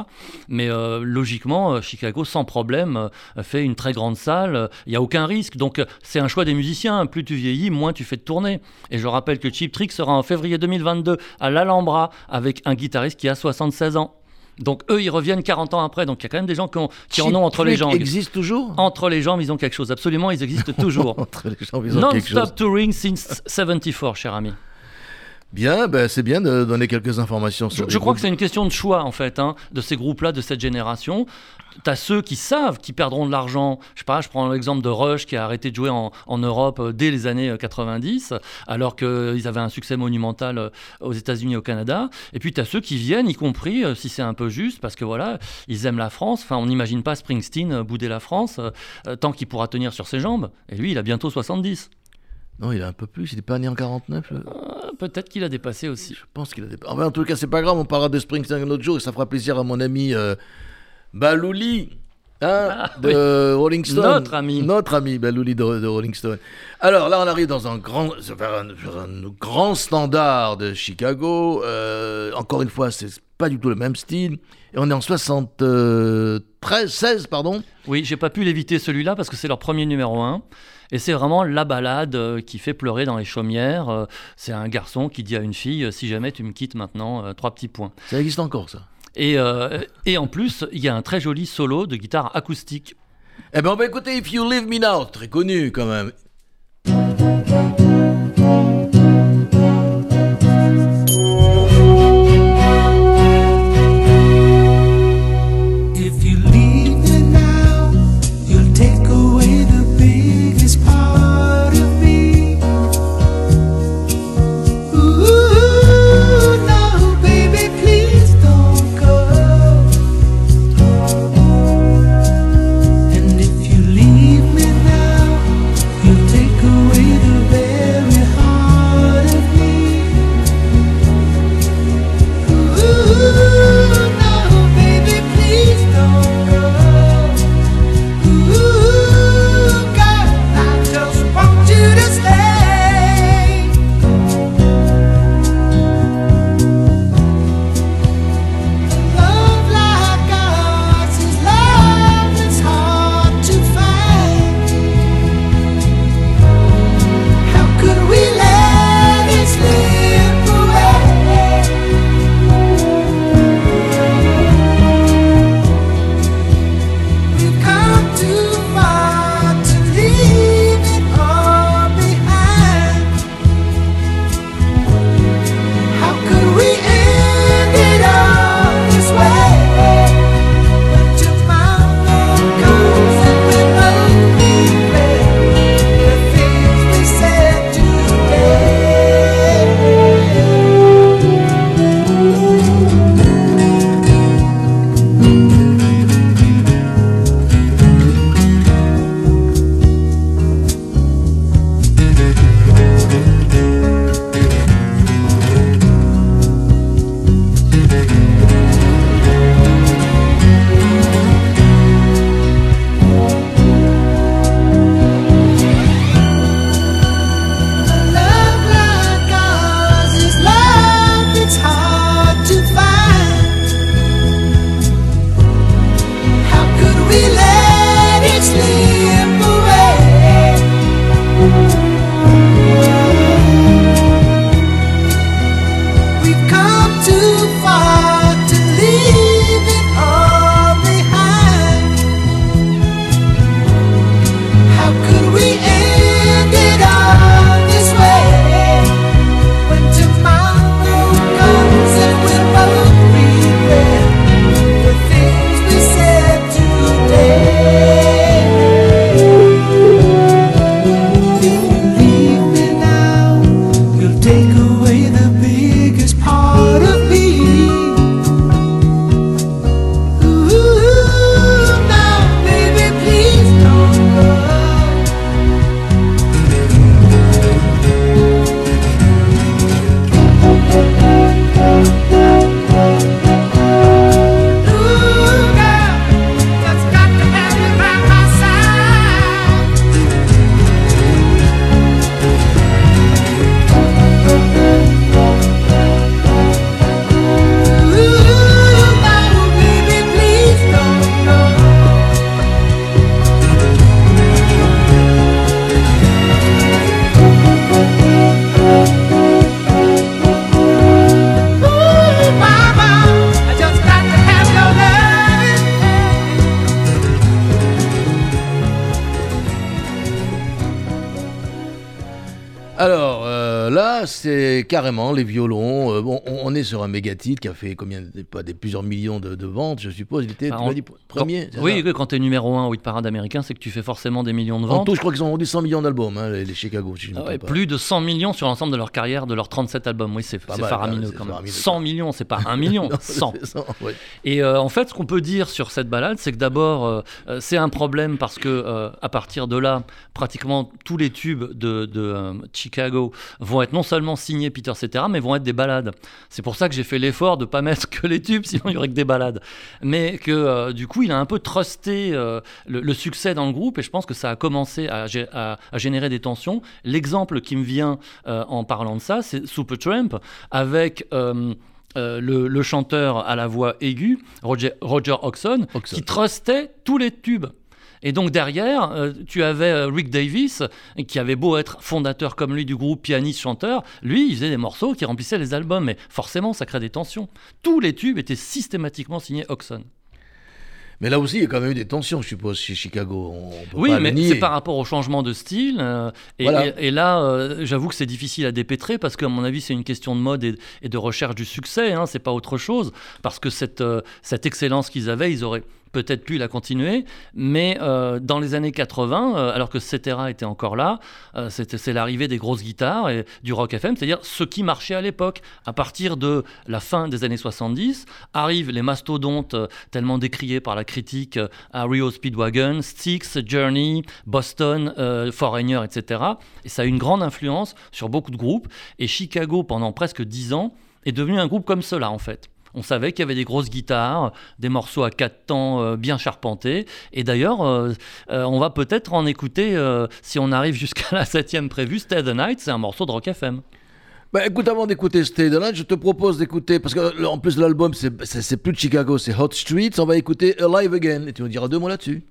Speaker 2: Mais logiquement, Chicago, sans problème, fait une très grande salle. Il n'y a aucun risque. Donc, c'est un choix des musiciens. Plus tu vieillis, moins tu fais de tournées. Et je rappelle que Cheap Trick sera en février 2022 à l'Alhambra avec un guitariste qui a 76 ans. Donc, eux, ils reviennent 40 ans après. Donc, il y a quand même des gens qui, ont- qui en ont entre les jambes.
Speaker 1: existe toujours?
Speaker 2: Entre les jambes, ils ont quelque chose. Absolument, ils existent toujours.
Speaker 1: Entre les gens, ils ont quelque chose.
Speaker 2: Non-stop touring since 74, cher ami.
Speaker 1: Bien, ben, c'est bien de donner quelques informations
Speaker 2: Je,
Speaker 1: sur
Speaker 2: je
Speaker 1: les
Speaker 2: crois
Speaker 1: groupes.
Speaker 2: que c'est une question de choix, en fait, hein, de ces groupes-là, de cette génération. Tu as ceux qui savent qu'ils perdront de l'argent. Je sais pas, je prends l'exemple de Rush qui a arrêté de jouer en, en Europe euh, dès les années euh, 90, alors qu'ils avaient un succès monumental euh, aux États-Unis et au Canada. Et puis tu as ceux qui viennent, y compris, euh, si c'est un peu juste, parce que voilà, ils aiment la France. Enfin, on n'imagine pas Springsteen euh, bouder la France euh, euh, tant qu'il pourra tenir sur ses jambes. Et lui, il a bientôt 70.
Speaker 1: Non, il a un peu plus, il n'est pas né en 49 le-
Speaker 2: Euh, Peut-être qu'il a dépassé aussi.
Speaker 1: Je pense qu'il a des... Enfin, en tout cas, c'est pas grave, on parlera de Springsteen un autre jour et ça fera plaisir à mon ami euh, Balouli. hein,
Speaker 2: Ah,
Speaker 1: de Rolling Stone.
Speaker 2: Notre ami.
Speaker 1: Notre ami Balouli de, de Rolling Stone. Alors là, on arrive dans un grand, vers un, vers un grand standard de Chicago. Euh, encore une fois, c'est pas du tout le même style. Et on est en 73, 16, pardon.
Speaker 2: Oui, j'ai pas pu l'éviter celui-là parce que c'est leur premier numéro 1. Et c'est vraiment la balade euh, qui fait pleurer dans les chaumières. Euh, C'est un garçon qui dit à une fille euh, Si jamais tu me quittes maintenant, trois petits points.
Speaker 1: Ça existe encore, ça.
Speaker 2: Et, euh, et en plus, il y a un très joli solo de guitare acoustique.
Speaker 1: Eh ben, on va écouter If You Leave Me Now, très connu quand même. Les violons. euh, on, on est sur méga titre qui a fait combien pas des plusieurs millions de, de ventes, je suppose. Il était
Speaker 2: Bah, en-
Speaker 1: dit, premier.
Speaker 2: Oui, quand tu es numéro 1 au hit parade américain, c'est que tu fais forcément des millions de
Speaker 1: En
Speaker 2: ventes.
Speaker 1: tout, je crois qu'ils ont vendu 100 millions d'albums, hein, les, les Chicago. Si je
Speaker 2: Ah ouais,
Speaker 1: pas.
Speaker 2: plus de 100 millions sur l'ensemble de leur carrière, de leurs 37 albums. Oui, c'est faramineux quand même.
Speaker 1: faramineux,
Speaker 2: 100
Speaker 1: quoi.
Speaker 2: millions, c'est pas 1 million,
Speaker 1: Non,
Speaker 2: 100.
Speaker 1: c'est 100, ouais.
Speaker 2: Et euh, en fait, ce qu'on peut dire sur cette balade, c'est que d'abord, euh, euh, c'est un problème parce que euh, à partir de là, pratiquement tous les tubes de, de, Chicago vont être non seulement signés Peter Cetera, mais vont être des balades. C'est pour ça que j'ai fait l'effort de pas mettre que les tubes, sinon il y aurait que des balades. Mais que euh, du coup, il a un peu trusté euh, le, le succès dans le groupe et je pense que ça a commencé à, gé- à- à générer des tensions. L'exemple qui me vient euh, en parlant de ça, c'est Supertramp avec euh, le, le chanteur à la voix aiguë, Roger, Roger Hodgson,
Speaker 1: Hodgson.
Speaker 2: qui trustait tous les tubes. Et donc derrière, euh, tu avais euh, Rick Davis, qui avait beau être fondateur comme lui du groupe, pianiste, chanteur, lui, il faisait des morceaux qui remplissaient les albums, mais forcément, ça crée des tensions. Tous les tubes étaient systématiquement signés Hodgson.
Speaker 1: Mais là aussi, il y a quand même eu des tensions, je suppose, chez Chicago. On peut
Speaker 2: Oui,
Speaker 1: pas
Speaker 2: mais c'est par rapport au changement de style. euh, et,
Speaker 1: Voilà.
Speaker 2: et- et là, euh, j'avoue que c'est difficile à dépêtrer parce qu'à mon avis, c'est une question de mode et, et de recherche du succès. Hein, c'est pas autre chose. Parce que cette, euh, cette excellence qu'ils avaient, ils auraient peut-être pu la continuer. Mais euh, dans les années 80, euh, alors que Cetera était encore là, euh, c'est l'arrivée des grosses guitares et du rock FM, c'est-à-dire ce qui marchait à l'époque. À partir de la fin des années 70, arrivent les mastodontes tellement décriés par la critique, Rio Speedwagon, Styx, Journey, Boston, Foreigner, etc. Et ça a une grande influence sur beaucoup de groupes. Et Chicago, pendant presque dix ans, est devenu un groupe comme cela, en fait. On savait qu'il y avait des grosses guitares, des morceaux à quatre temps euh, bien charpentés. Et d'ailleurs, euh, euh, on va peut-être en écouter, si on arrive jusqu'à la septième prévue, Stay the Night, c'est un morceau de Rock FM.
Speaker 1: Bah écoute, avant d'écouter Stay the Night, je te propose d'écouter, parce que en plus l'album, c'est plus de Chicago, c'est Hot Streets. On va écouter Alive Again, et tu nous diras deux mots là-dessus.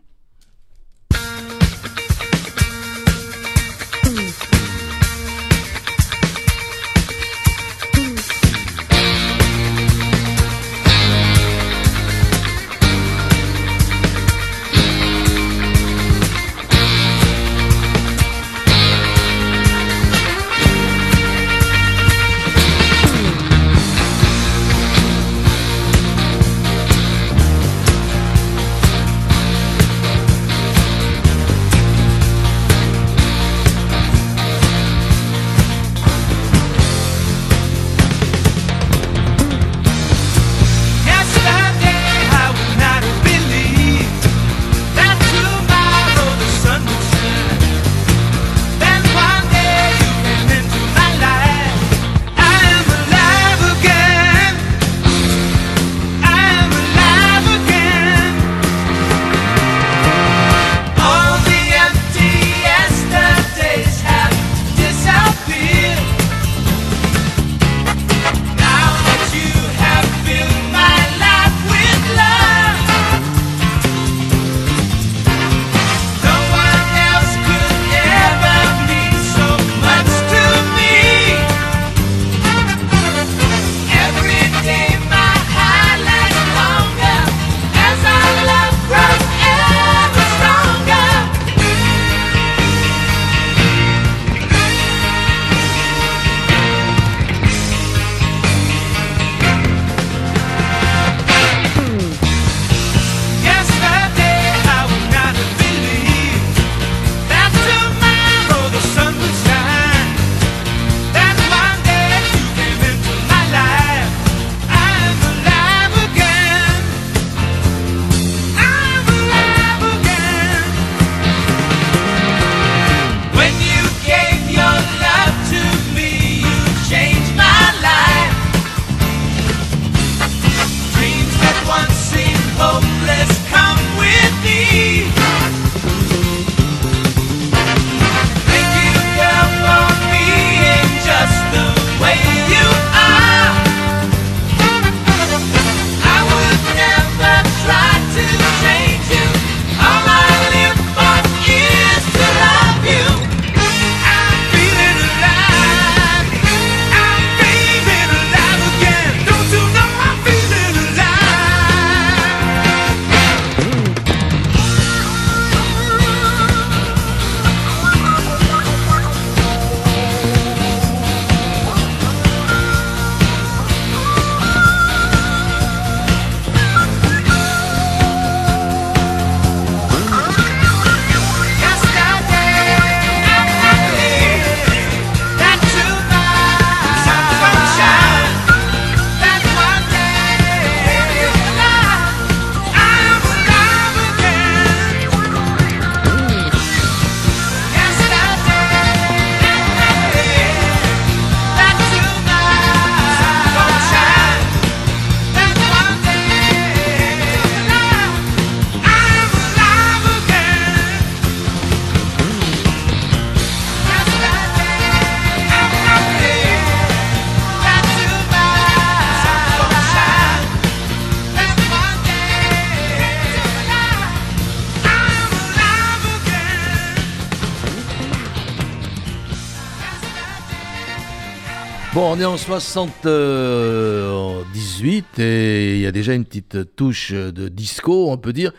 Speaker 1: Bon, on est en 78 et il y a déjà une petite touche de disco, on peut dire.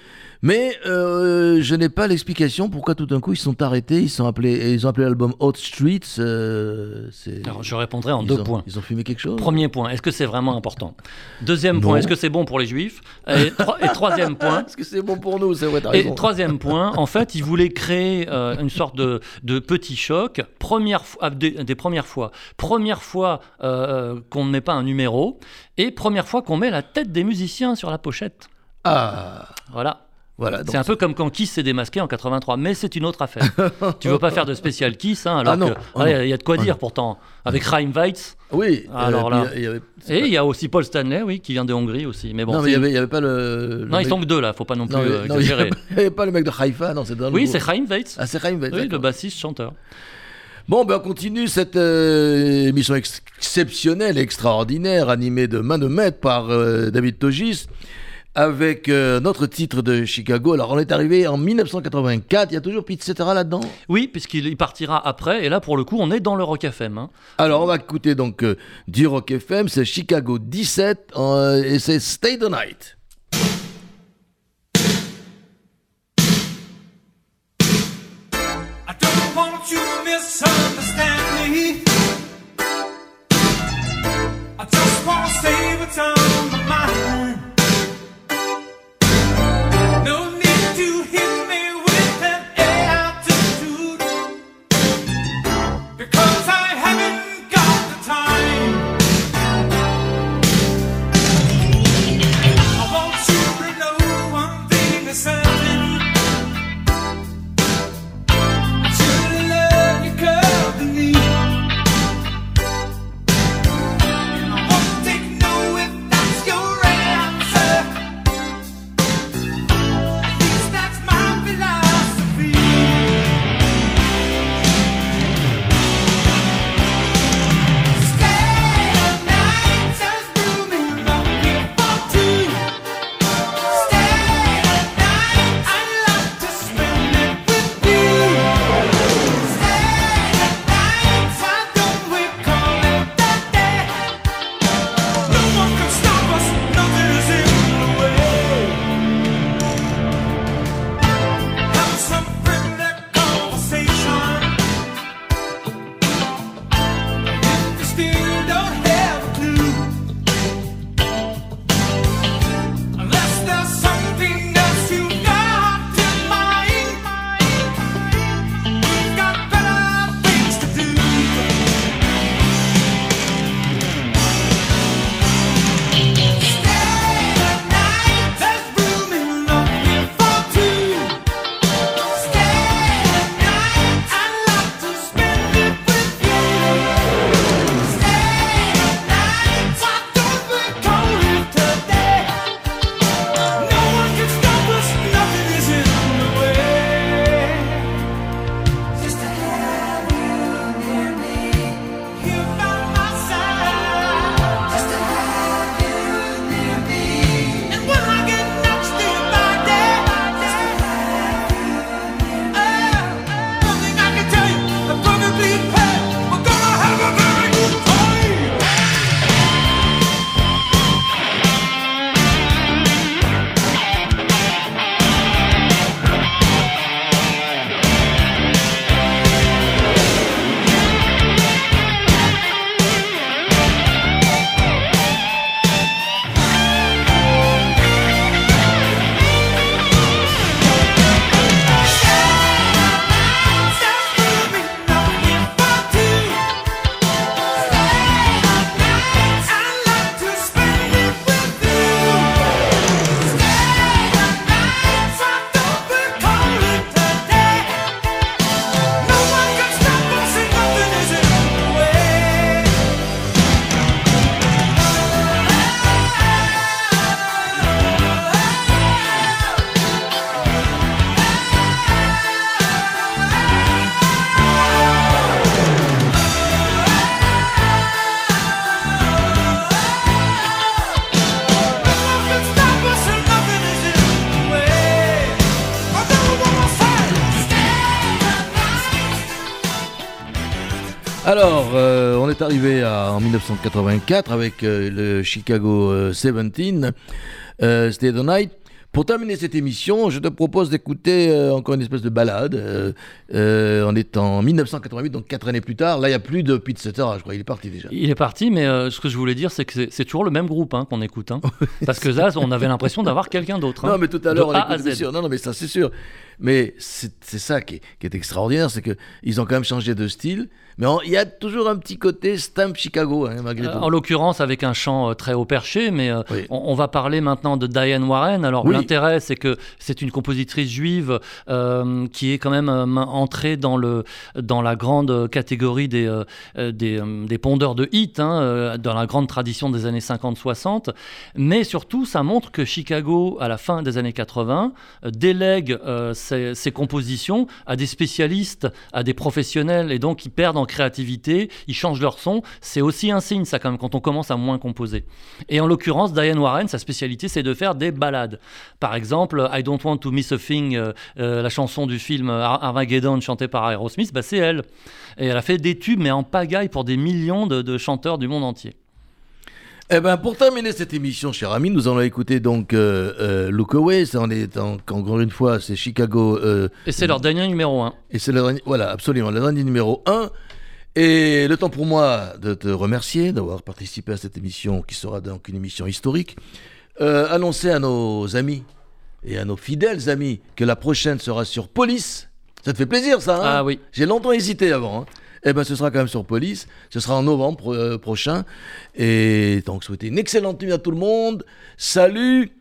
Speaker 1: Mais euh, je n'ai pas l'explication pourquoi tout d'un coup ils sont arrêtés, ils, sont appelés, ils ont appelé l'album Hot Streets. euh,
Speaker 2: Alors, je répondrai en
Speaker 1: ils
Speaker 2: deux
Speaker 1: ont-
Speaker 2: points.
Speaker 1: Ils ont fumé quelque chose
Speaker 2: Premier point, est-ce que c'est vraiment important? Deuxième
Speaker 1: Non.
Speaker 2: point, est-ce que c'est bon pour les juifs? Et, tro- et troisième point,
Speaker 1: Est-ce que c'est bon pour nous? Vrai,
Speaker 2: Et
Speaker 1: raison.
Speaker 2: troisième point, en fait, ils voulaient créer euh, une sorte de, de petit choc, première fois, des, des premières fois. Première fois qu'on ne met pas un numéro, et première fois qu'on met la tête des musiciens sur la pochette.
Speaker 1: Ah,
Speaker 2: Voilà.
Speaker 1: Voilà. donc
Speaker 2: C'est un peu comme quand Kiss s'est démasqué en 83, mais c'est une autre affaire. tu veux pas faire de spécial Kiss, hein, alors
Speaker 1: Ah ah
Speaker 2: il y a- il y a de quoi
Speaker 1: Ah
Speaker 2: dire
Speaker 1: non.
Speaker 2: pourtant. Avec Chaim Weitz,
Speaker 1: Oui.
Speaker 2: Alors
Speaker 1: euh,
Speaker 2: là.
Speaker 1: il y avait-
Speaker 2: et il y a aussi Paul Stanley, oui, qui vient de Hongrie aussi. Mais bon,
Speaker 1: non, mais il n'y avait, il pas le. le
Speaker 2: non, ils
Speaker 1: mec-
Speaker 2: sont que deux là, faut pas non plus
Speaker 1: Non,
Speaker 2: euh,
Speaker 1: il- il
Speaker 2: exagérer.
Speaker 1: il n'y avait pas le mec de Haïfa, non, c'est dans le
Speaker 2: Oui, c'est Chaim Weitz.
Speaker 1: Ah, c'est Chaim Weitz,
Speaker 2: oui, le bassiste chanteur.
Speaker 1: Bon, ben on continue cette euh, émission ex- exceptionnelle, extraordinaire, animée de main de maître par euh, David Togis, avec euh, notre titre de Chicago. Alors, on est arrivé en 1984, il y a toujours Pete Cetera là-dedans?
Speaker 2: Oui, puisqu'il il partira après, et là pour le coup on est dans le Rock FM. hein.
Speaker 1: Alors, on va écouter donc euh, du Rock FM, c'est Chicago 17, euh, et c'est Stay the Night.
Speaker 3: I don't want you to misunderstand me. I just want to say what's on my mind.
Speaker 1: Est arrivé à- en 1984 avec euh, le Chicago euh, 17, euh, Stay the Night. Pour terminer cette émission, je te propose d'écouter euh, encore une espèce de balade. Euh, euh, on est en 1988, donc quatre années plus tard. Là, il n'y a plus de Pete Cetera, je crois. Il est parti déjà.
Speaker 2: Il est parti, mais euh, ce que je voulais dire, c'est que c'est- toujours le même groupe hein, qu'on écoute. hein. Parce que là, on avait l'impression d'avoir quelqu'un d'autre. hein.
Speaker 1: Non, mais tout à l'heure, on écoute. Non, non, mais ça, c'est sûr. Mais c'est ça qui est, qui est extraordinaire, c'est qu'ils ont quand même changé de style. Mais il y a toujours un petit côté stamp Chicago, hein, malgré
Speaker 2: Euh,
Speaker 1: tout.
Speaker 2: En l'occurrence, avec un chant euh, très haut perché, mais euh,
Speaker 1: Oui.
Speaker 2: on, on va parler maintenant de Diane Warren. Alors,
Speaker 1: Oui.
Speaker 2: l'intérêt, c'est que c'est une compositrice juive euh, qui est quand même euh, entrée dans, le, dans la grande catégorie des, euh, des, des pondeurs de hits, hein, dans la grande tradition des années 50-60. Mais surtout, ça montre que Chicago, à la fin des années 80, euh, délègue ses compositions à des spécialistes, à des professionnels, et donc ils perdent en créativité, ils changent leur son. C'est aussi un signe, ça, quand même, quand on commence à moins composer. Et en l'occurrence, Diane Warren, sa spécialité, c'est de faire des ballades. Par exemple, I Don't Want to Miss a Thing, euh, euh, la chanson du film Ar- Armageddon chantée par Aerosmith, bah, c'est elle. Et elle a fait des tubes, mais en pagaille pour des millions de chanteurs du monde entier.
Speaker 1: Eh ben, pour terminer cette émission, cher ami, nous allons écouter donc euh, euh, Look Away. Ça, on est en- encore une fois, c'est Chicago. euh,
Speaker 2: Et c'est leur dernier numéro 1.
Speaker 1: et c'est le dernier, voilà, absolument, le dernier numéro 1. Et le temps pour moi de te remercier d'avoir participé à cette émission qui sera donc une émission historique. Euh, annoncer à nos amis et à nos fidèles amis que la prochaine sera sur Police. Ça te fait plaisir, ça hein?
Speaker 2: Ah oui.
Speaker 1: J'ai longtemps hésité avant. hein. Eh ben, ce sera quand même sur Police. Ce sera en novembre euh, prochain. Et donc, souhaiter une excellente nuit à tout le monde. Salut.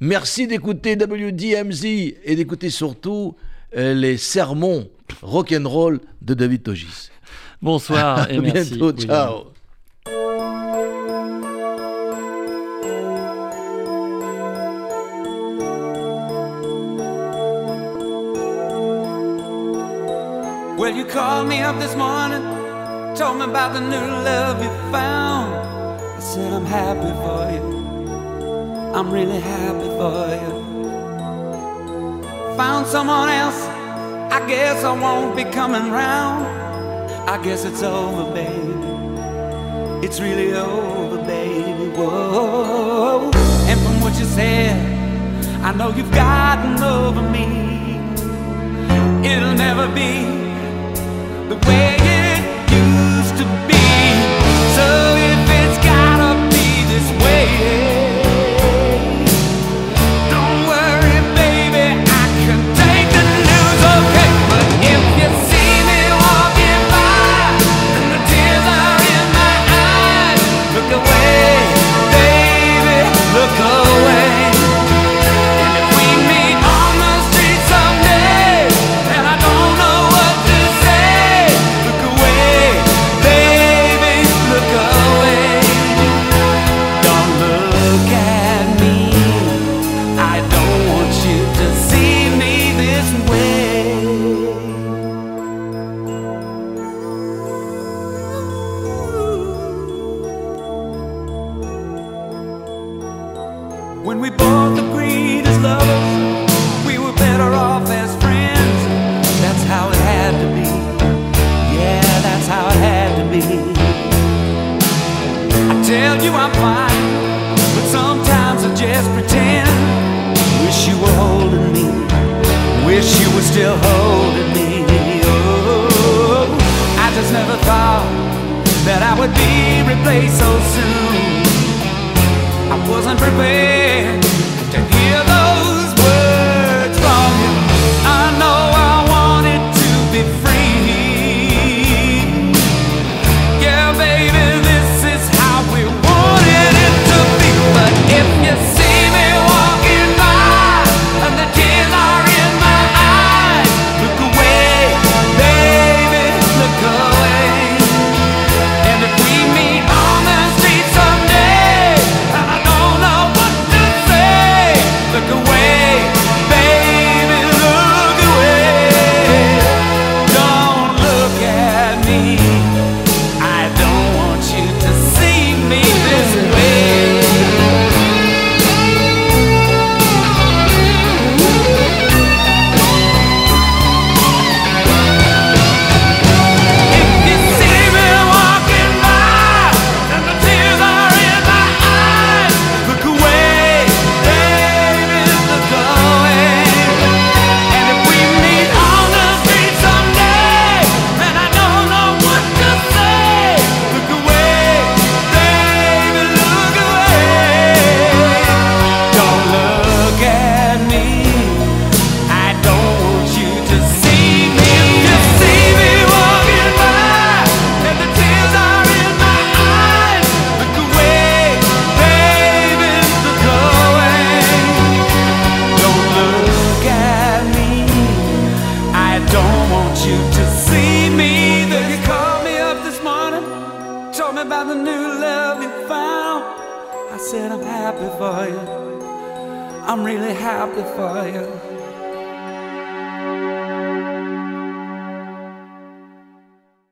Speaker 1: Merci d'écouter WDMZ et d'écouter surtout euh, les sermons rock'n'roll de David Togis.
Speaker 2: Bonsoir et
Speaker 1: à
Speaker 2: merci.
Speaker 1: bientôt.
Speaker 2: William.
Speaker 1: Ciao.
Speaker 3: Well, you called me up this morning, told me about the new love you found. I said, I'm happy for you. I'm really happy for you. Found someone else, I guess I won't be coming round. I guess it's over, baby. It's really over, baby. Whoa. And from what you said, I know you've gotten over me. It'll never be So if it's gotta be this way,